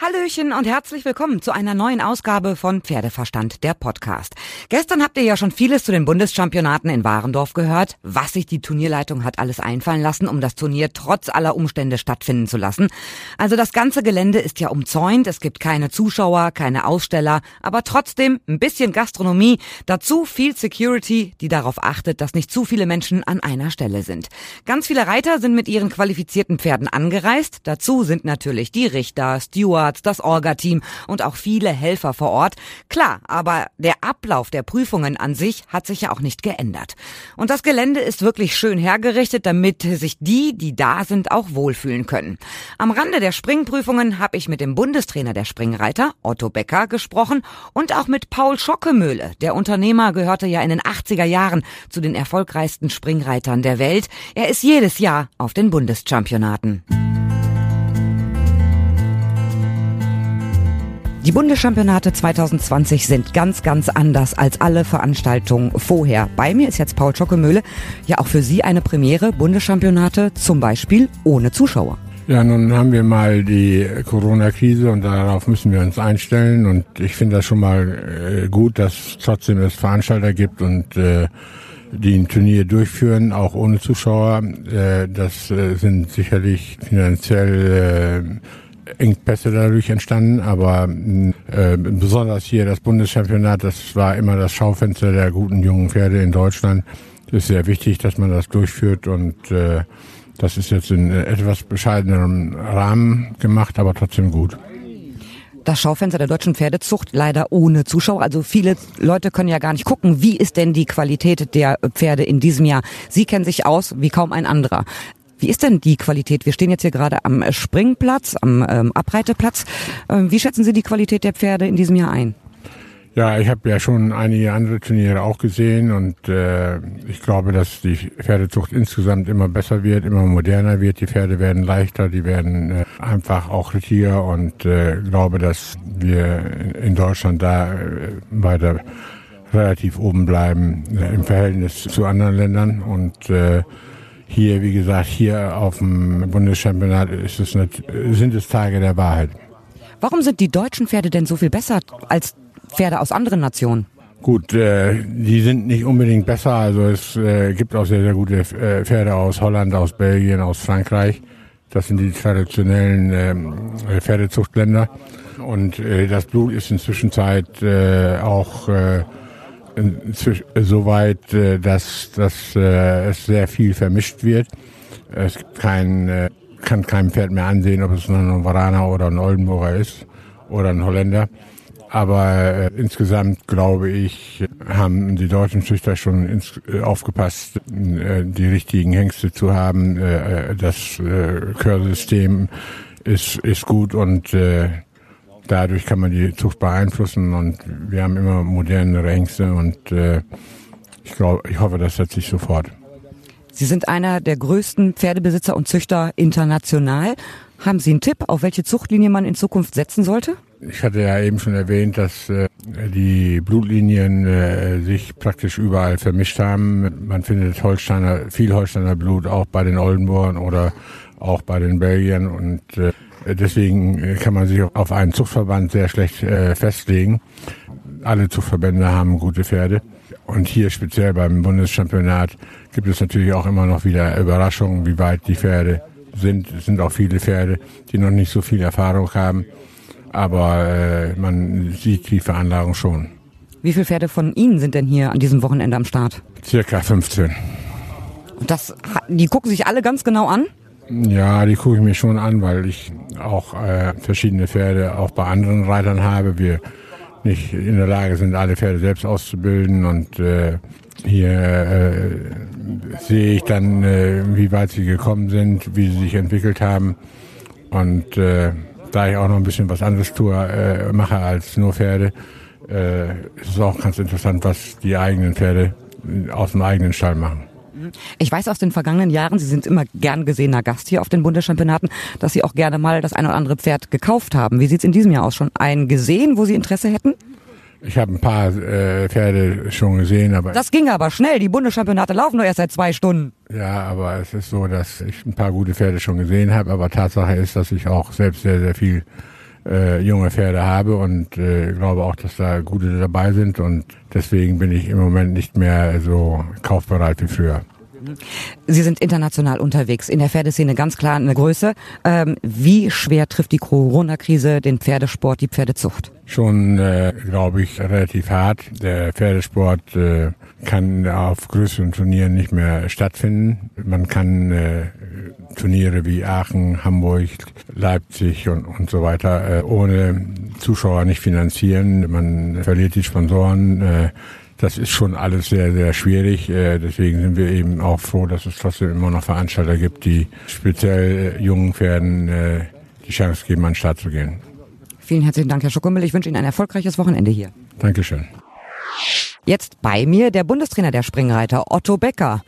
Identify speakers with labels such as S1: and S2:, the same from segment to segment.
S1: Hallöchen und herzlich willkommen zu einer neuen Ausgabe von Pferdeverstand, der Podcast. Gestern habt ihr ja schon vieles zu den Bundeschampionaten in Warendorf gehört, was sich die Turnierleitung hat alles einfallen lassen, um das Turnier trotz aller Umstände stattfinden zu lassen. Also das ganze Gelände ist ja umzäunt, es gibt keine Zuschauer, keine Aussteller, aber trotzdem ein bisschen Gastronomie, dazu viel Security, die darauf achtet, dass nicht zu viele Menschen an einer Stelle sind. Ganz viele Reiter sind mit ihren qualifizierten Pferden angereist, dazu sind natürlich die Richter, Stewards, Chefarzt, das Orga-Team und auch viele Helfer vor Ort. Klar, aber der Ablauf der Prüfungen an sich hat sich ja auch nicht geändert. Und das Gelände ist wirklich schön hergerichtet, damit sich die, die da sind, auch wohlfühlen können. Am Rande der Springprüfungen habe ich mit dem Bundestrainer der Springreiter, Otto Becker, gesprochen und auch mit Paul Schockemöhle. Der Unternehmer gehörte ja in den 80er Jahren zu den erfolgreichsten Springreitern der Welt. Er ist jedes Jahr auf den Bundeschampionaten. Die Bundeschampionate 2020 sind ganz, ganz anders als alle Veranstaltungen vorher. Bei mir ist jetzt Paul Schockemöhle. Ja, auch für Sie eine Premiere. Bundeschampionate zum Beispiel ohne Zuschauer.
S2: Ja, nun haben wir mal die Corona-Krise und darauf müssen wir uns einstellen. Und ich finde das schon mal äh, gut, dass trotzdem es Veranstalter gibt und äh, die ein Turnier durchführen, auch ohne Zuschauer. Äh, das sind sicherlich finanziell Engpässe dadurch entstanden, aber äh, besonders hier das Bundeschampionat, das war immer das Schaufenster der guten jungen Pferde in Deutschland. Es ist sehr wichtig, dass man das durchführt und äh, das ist jetzt in etwas bescheidenerem Rahmen gemacht, aber trotzdem gut
S1: das Schaufenster der deutschen Pferdezucht leider ohne Zuschauer. Also viele Leute können ja gar nicht gucken, wie ist denn die Qualität der Pferde in diesem Jahr. Sie kennen sich aus wie kaum ein anderer. Wie ist denn die Qualität? Wir stehen jetzt hier gerade am Springplatz, am ähm, Abreiteplatz. Ähm, wie schätzen Sie die Qualität der Pferde in diesem Jahr ein?
S2: Ja, ich habe ja schon einige andere Turniere auch gesehen und äh, ich glaube, dass die Pferdezucht insgesamt immer besser wird, immer moderner wird. Die Pferde werden leichter, die werden äh, einfach auch richtiger und äh, glaube, dass wir in Deutschland da äh, weiter relativ oben bleiben äh, im Verhältnis zu anderen Ländern und äh, hier, wie gesagt, hier auf dem Bundeschampionat ist es nicht, sind es Tage der Wahrheit.
S1: Warum sind die deutschen Pferde denn so viel besser als Pferde aus anderen Nationen?
S2: Gut, äh, die sind nicht unbedingt besser. Also es äh, gibt auch sehr, sehr gute äh, Pferde aus Holland, aus Belgien, aus Frankreich. Das sind die traditionellen äh, Pferdezuchtländer. Und äh, das Blut ist inzwischen Zeit äh, auch äh, soweit, äh, dass, dass äh, es sehr viel vermischt wird. Es gibt kein, äh, kann kein Pferd mehr ansehen, ob es ein Varaner oder ein Oldenburger ist oder ein Holländer. Aber äh, insgesamt glaube ich, haben die deutschen Züchter schon ins, äh, aufgepasst, äh, die richtigen Hengste zu haben. Äh, das äh, Körsystem ist, ist gut und äh, dadurch kann man die Zucht beeinflussen und wir haben immer modernere Ängste und äh, ich glaube, ich hoffe, das setzt sich sofort.
S1: Sie sind einer der größten Pferdebesitzer und Züchter international. Haben Sie einen Tipp, auf welche Zuchtlinie man in Zukunft setzen sollte?
S2: Ich hatte ja eben schon erwähnt, dass äh, die Blutlinien äh, sich praktisch überall vermischt haben. Man findet Holsteiner, viel Holsteiner Blut auch bei den Oldenburgern oder auch bei den Belgiern und äh, Deswegen äh, kann man sich auf einen Zuchtverband sehr schlecht äh, festlegen. Alle Zuchtverbände haben gute Pferde. Und hier speziell beim Bundeschampionat gibt es natürlich auch immer noch wieder Überraschungen, wie weit die Pferde sind. Es sind auch viele Pferde, die noch nicht so viel Erfahrung haben. Aber äh, man sieht die Veranlagung schon.
S1: Wie viele Pferde von Ihnen sind denn hier an diesem Wochenende am Start?
S2: Circa 15.
S1: Das, die gucken sich alle ganz genau an?
S2: Ja, die gucke ich mir schon an, weil ich auch äh, verschiedene Pferde auch bei anderen Reitern habe. Wir nicht in der Lage sind, alle Pferde selbst auszubilden und äh, hier äh, sehe ich dann, äh, wie weit sie gekommen sind, wie sie sich entwickelt haben und äh, da ich auch noch ein bisschen was anderes tue, äh, mache als nur Pferde, äh, ist es auch ganz interessant, was die eigenen Pferde aus dem eigenen Stall machen.
S1: Ich weiß aus den vergangenen Jahren, Sie sind immer gern gesehener Gast hier auf den Bundeschampionaten, dass Sie auch gerne mal das ein oder andere Pferd gekauft haben. Wie sieht es in diesem Jahr aus? Schon einen gesehen, wo Sie Interesse hätten?
S2: Ich habe ein paar äh, Pferde schon gesehen, aber
S1: das ging aber schnell. Die Bundeschampionate laufen nur erst seit zwei Stunden.
S2: Ja, aber es ist so, dass ich ein paar gute Pferde schon gesehen habe. Aber Tatsache ist, dass ich auch selbst sehr, sehr viel äh, junge Pferde habe und äh, glaube auch, dass da gute dabei sind und deswegen bin ich im Moment nicht mehr so kaufbereit wie früher.
S1: Sie sind international unterwegs, in der Pferdeszene ganz klar eine Größe. Ähm, wie schwer trifft die Corona-Krise den Pferdesport, die Pferdezucht?
S2: Schon, äh, glaube ich, relativ hart. Der Pferdesport äh, kann auf größeren Turnieren nicht mehr stattfinden. Man kann äh, Turniere wie Aachen, Hamburg, Leipzig und, und so weiter äh, ohne Zuschauer nicht finanzieren. Man verliert die Sponsoren. Äh, das ist schon alles sehr, sehr schwierig. Äh, deswegen sind wir eben auch froh, dass es trotzdem immer noch Veranstalter gibt, die speziell äh, jungen Pferden äh, die Chance geben, an den Start zu gehen.
S1: Vielen herzlichen Dank, Herr Schokummel. Ich wünsche Ihnen ein erfolgreiches Wochenende hier.
S2: Dankeschön.
S1: Jetzt bei mir der Bundestrainer der Springreiter, Otto Becker.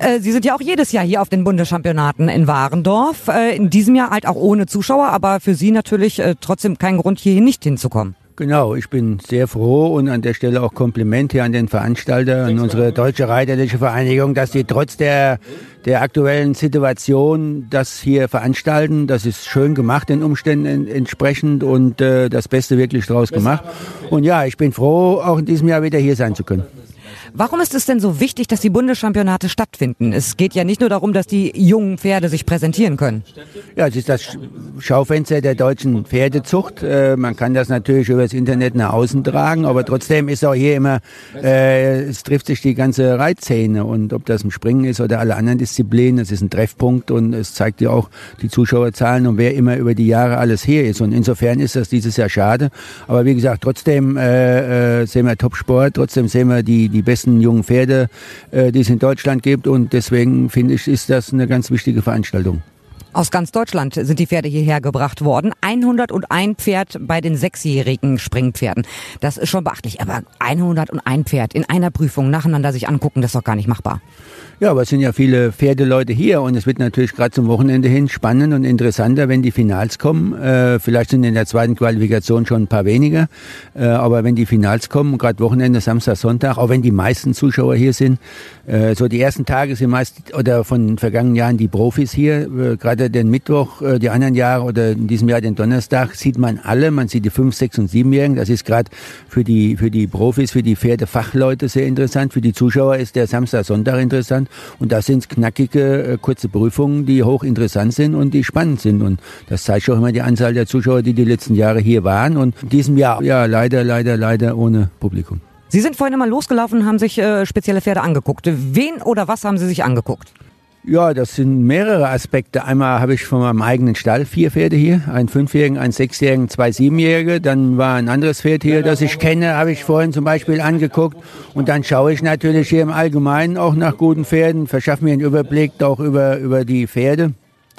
S1: Äh, Sie sind ja auch jedes Jahr hier auf den Bundeschampionaten in Warendorf. Äh, in diesem Jahr halt auch ohne Zuschauer, aber für Sie natürlich äh, trotzdem kein Grund, hier nicht hinzukommen.
S3: Genau, ich bin sehr froh und an der Stelle auch Kompliment hier an den Veranstalter, an unsere Deutsche Reiterliche Vereinigung, dass sie trotz der, der aktuellen Situation das hier veranstalten. Das ist schön gemacht, den Umständen entsprechend und äh, das Beste wirklich draus gemacht. Und ja, ich bin froh, auch in diesem Jahr wieder hier sein zu können.
S1: Warum ist es denn so wichtig, dass die Bundeschampionate stattfinden? Es geht ja nicht nur darum, dass die jungen Pferde sich präsentieren können.
S3: Ja, es ist das Schaufenster der deutschen Pferdezucht. Äh, man kann das natürlich über das Internet nach außen tragen, aber trotzdem ist auch hier immer, äh, es trifft sich die ganze Reitszene und ob das im Springen ist oder alle anderen Disziplinen, es ist ein Treffpunkt und es zeigt ja auch die Zuschauerzahlen und wer immer über die Jahre alles hier ist. Und insofern ist das dieses Jahr schade. Aber wie gesagt, trotzdem äh, äh, sehen wir Topsport, trotzdem sehen wir die, die besten jungen Pferde, äh, die es in Deutschland gibt. Und deswegen finde ich, ist das eine ganz wichtige Veranstaltung.
S1: Aus ganz Deutschland sind die Pferde hierher gebracht worden. 101 Pferd bei den sechsjährigen Springpferden. Das ist schon beachtlich. Aber 101 Pferd in einer Prüfung nacheinander sich angucken, das ist doch gar nicht machbar.
S3: Ja, aber es sind ja viele Pferdeleute hier und es wird natürlich gerade zum Wochenende hin spannend und interessanter, wenn die Finals kommen. Äh, vielleicht sind in der zweiten Qualifikation schon ein paar weniger, äh, aber wenn die Finals kommen, gerade Wochenende, Samstag, Sonntag, auch wenn die meisten Zuschauer hier sind, äh, so die ersten Tage sind meist oder von vergangenen Jahren die Profis hier, äh, gerade den Mittwoch, äh, die anderen Jahre oder in diesem Jahr den Donnerstag sieht man alle, man sieht die fünf, sechs und siebenjährigen. Das ist gerade für die für die Profis, für die Pferdefachleute sehr interessant. Für die Zuschauer ist der Samstag, Sonntag interessant. Und da sind knackige, äh, kurze Prüfungen, die hochinteressant sind und die spannend sind. Und das zeigt auch immer die Anzahl der Zuschauer, die die letzten Jahre hier waren. Und in diesem Jahr, ja, leider, leider, leider ohne Publikum.
S1: Sie sind vorhin immer losgelaufen und haben sich äh, spezielle Pferde angeguckt. Wen oder was haben Sie sich angeguckt?
S3: Ja, das sind mehrere Aspekte. Einmal habe ich von meinem eigenen Stall vier Pferde hier, einen Fünfjährigen, einen Sechsjährigen, zwei Siebenjährige. Dann war ein anderes Pferd hier, das ich kenne, habe ich vorhin zum Beispiel angeguckt. Und dann schaue ich natürlich hier im Allgemeinen auch nach guten Pferden, verschaffe mir einen Überblick auch über, über die Pferde.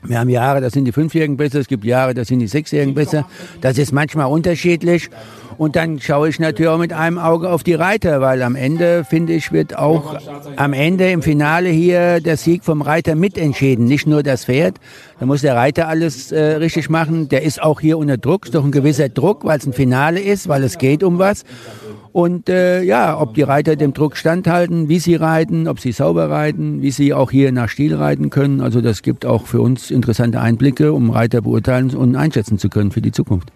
S3: Wir haben Jahre, da sind die Fünfjährigen besser, es gibt Jahre, da sind die Sechsjährigen besser. Das ist manchmal unterschiedlich. Und dann schaue ich natürlich auch mit einem Auge auf die Reiter, weil am Ende, finde ich, wird auch am Ende im Finale hier der Sieg vom Reiter mitentschieden, nicht nur das Pferd. Da muss der Reiter alles äh, richtig machen. Der ist auch hier unter Druck, ist doch ein gewisser Druck, weil es ein Finale ist, weil es geht um was. Und äh, ja, ob die Reiter dem Druck standhalten, wie sie reiten, ob sie sauber reiten, wie sie auch hier nach Stil reiten können. Also das gibt auch für uns interessante Einblicke, um Reiter beurteilen und einschätzen zu können für die Zukunft.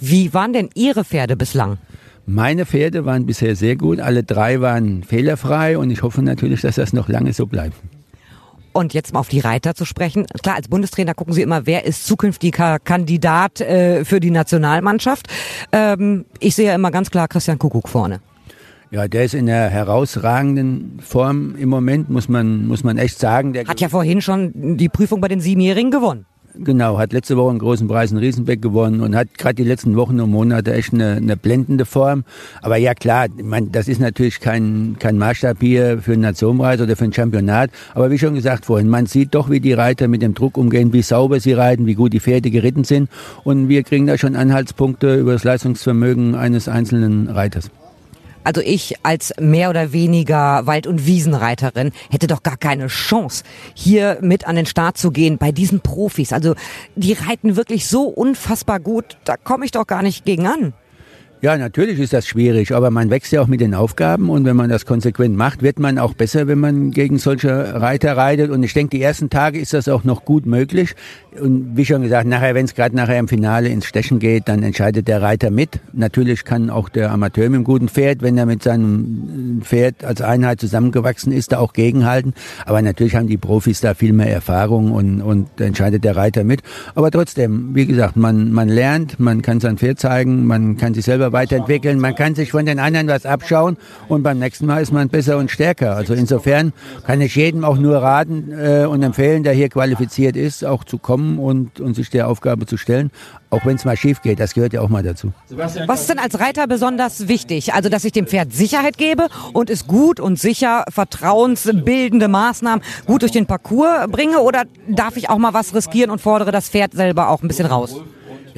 S1: Wie waren denn Ihre Pferde bislang?
S3: Meine Pferde waren bisher sehr gut. Alle drei waren fehlerfrei und ich hoffe natürlich, dass das noch lange so bleibt.
S1: Und jetzt mal auf die Reiter zu sprechen. Klar, als Bundestrainer gucken Sie immer, wer ist zukünftiger Kandidat äh, für die Nationalmannschaft. Ähm, ich sehe ja immer ganz klar Christian Kuckuck vorne.
S3: Ja, der ist in einer herausragenden Form im Moment, muss man, muss man echt sagen. Der
S1: Hat ja vorhin schon die Prüfung bei den Siebenjährigen gewonnen.
S3: Genau, hat letzte Woche einen großen Preis in Riesenbeck gewonnen und hat gerade die letzten Wochen und Monate echt eine, eine blendende Form. Aber ja klar, man, das ist natürlich kein, kein Maßstab hier für einen Nationenpreis oder für ein Championat. Aber wie schon gesagt vorhin, man sieht doch, wie die Reiter mit dem Druck umgehen, wie sauber sie reiten, wie gut die Pferde geritten sind. Und wir kriegen da schon Anhaltspunkte über das Leistungsvermögen eines einzelnen Reiters.
S1: Also ich als mehr oder weniger Wald- und Wiesenreiterin hätte doch gar keine Chance, hier mit an den Start zu gehen bei diesen Profis. Also die reiten wirklich so unfassbar gut, da komme ich doch gar nicht gegen an.
S3: Ja, natürlich ist das schwierig, aber man wächst ja auch mit den Aufgaben und wenn man das konsequent macht, wird man auch besser, wenn man gegen solche Reiter reitet. Und ich denke, die ersten Tage ist das auch noch gut möglich. Und wie schon gesagt, nachher, wenn es gerade nachher im Finale ins Stechen geht, dann entscheidet der Reiter mit. Natürlich kann auch der Amateur mit einem guten Pferd, wenn er mit seinem Pferd als Einheit zusammengewachsen ist, da auch gegenhalten. Aber natürlich haben die Profis da viel mehr Erfahrung und, und entscheidet der Reiter mit. Aber trotzdem, wie gesagt, man, man lernt, man kann sein Pferd zeigen, man kann sich selber weiterentwickeln, man kann sich von den anderen was abschauen und beim nächsten Mal ist man besser und stärker. Also insofern kann ich jedem auch nur raten äh, und empfehlen, der hier qualifiziert ist, auch zu kommen und, und sich der Aufgabe zu stellen. Auch wenn es mal schief geht, das gehört ja auch mal dazu.
S1: Was ist denn als Reiter besonders wichtig? Also, dass ich dem Pferd Sicherheit gebe und es gut und sicher vertrauensbildende Maßnahmen gut durch den Parcours bringe? Oder darf ich auch mal was riskieren und fordere das Pferd selber auch ein bisschen raus?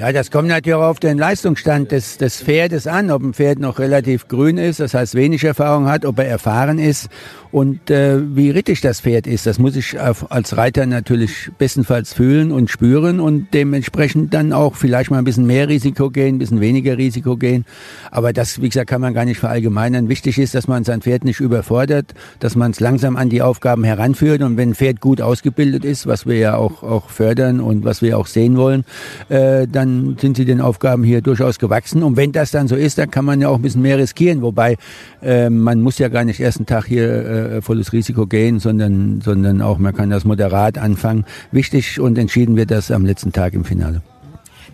S3: Ja, das kommt natürlich auch auf den Leistungsstand des, des Pferdes an, ob ein Pferd noch relativ grün ist, das heißt wenig Erfahrung hat, ob er erfahren ist und äh, wie rittig das Pferd ist. Das muss ich als Reiter natürlich bestenfalls fühlen und spüren und dementsprechend dann auch vielleicht mal ein bisschen mehr Risiko gehen, ein bisschen weniger Risiko gehen. Aber das, wie gesagt, kann man gar nicht verallgemeinern. Wichtig ist, dass man sein Pferd nicht überfordert, dass man es langsam an die Aufgaben heranführt und wenn ein Pferd gut ausgebildet ist, was wir ja auch, auch fördern und was wir auch sehen wollen, äh, dann sind sie den Aufgaben hier durchaus gewachsen. Und wenn das dann so ist, dann kann man ja auch ein bisschen mehr riskieren. Wobei äh, man muss ja gar nicht ersten Tag hier äh, volles Risiko gehen, sondern, sondern auch man kann das moderat anfangen. Wichtig und entschieden wird das am letzten Tag im Finale.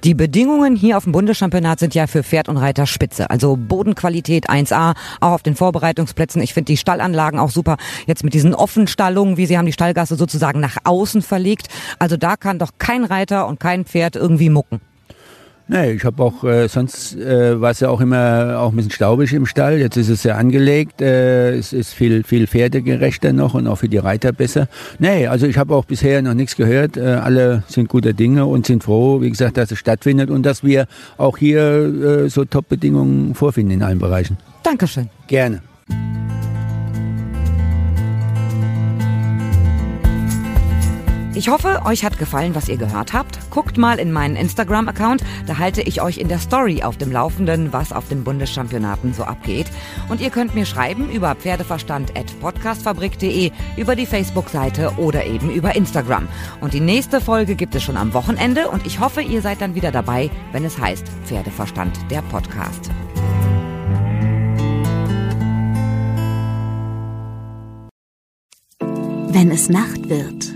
S1: Die Bedingungen hier auf dem Bundeschampionat sind ja für Pferd und Reiter spitze. Also Bodenqualität 1A, auch auf den Vorbereitungsplätzen. Ich finde die Stallanlagen auch super. Jetzt mit diesen Offenstallungen, wie sie haben die Stallgasse sozusagen nach außen verlegt. Also da kann doch kein Reiter und kein Pferd irgendwie mucken.
S3: Nee, ich habe auch, äh, sonst äh, war es ja auch immer auch ein bisschen staubig im Stall. Jetzt ist es ja angelegt. Äh, es ist viel, viel pferdegerechter noch und auch für die Reiter besser. Nee, also ich habe auch bisher noch nichts gehört. Äh, alle sind guter Dinge und sind froh, wie gesagt, dass es stattfindet und dass wir auch hier äh, so Top-Bedingungen vorfinden in allen Bereichen.
S1: Dankeschön.
S3: Gerne.
S1: Ich hoffe, euch hat gefallen, was ihr gehört habt. Guckt mal in meinen Instagram-Account, da halte ich euch in der Story auf dem Laufenden, was auf den Bundeschampionaten so abgeht. Und ihr könnt mir schreiben über pferdeverstand.podcastfabrik.de, über die Facebook-Seite oder eben über Instagram. Und die nächste Folge gibt es schon am Wochenende und ich hoffe, ihr seid dann wieder dabei, wenn es heißt Pferdeverstand, der Podcast.
S4: Wenn es Nacht wird,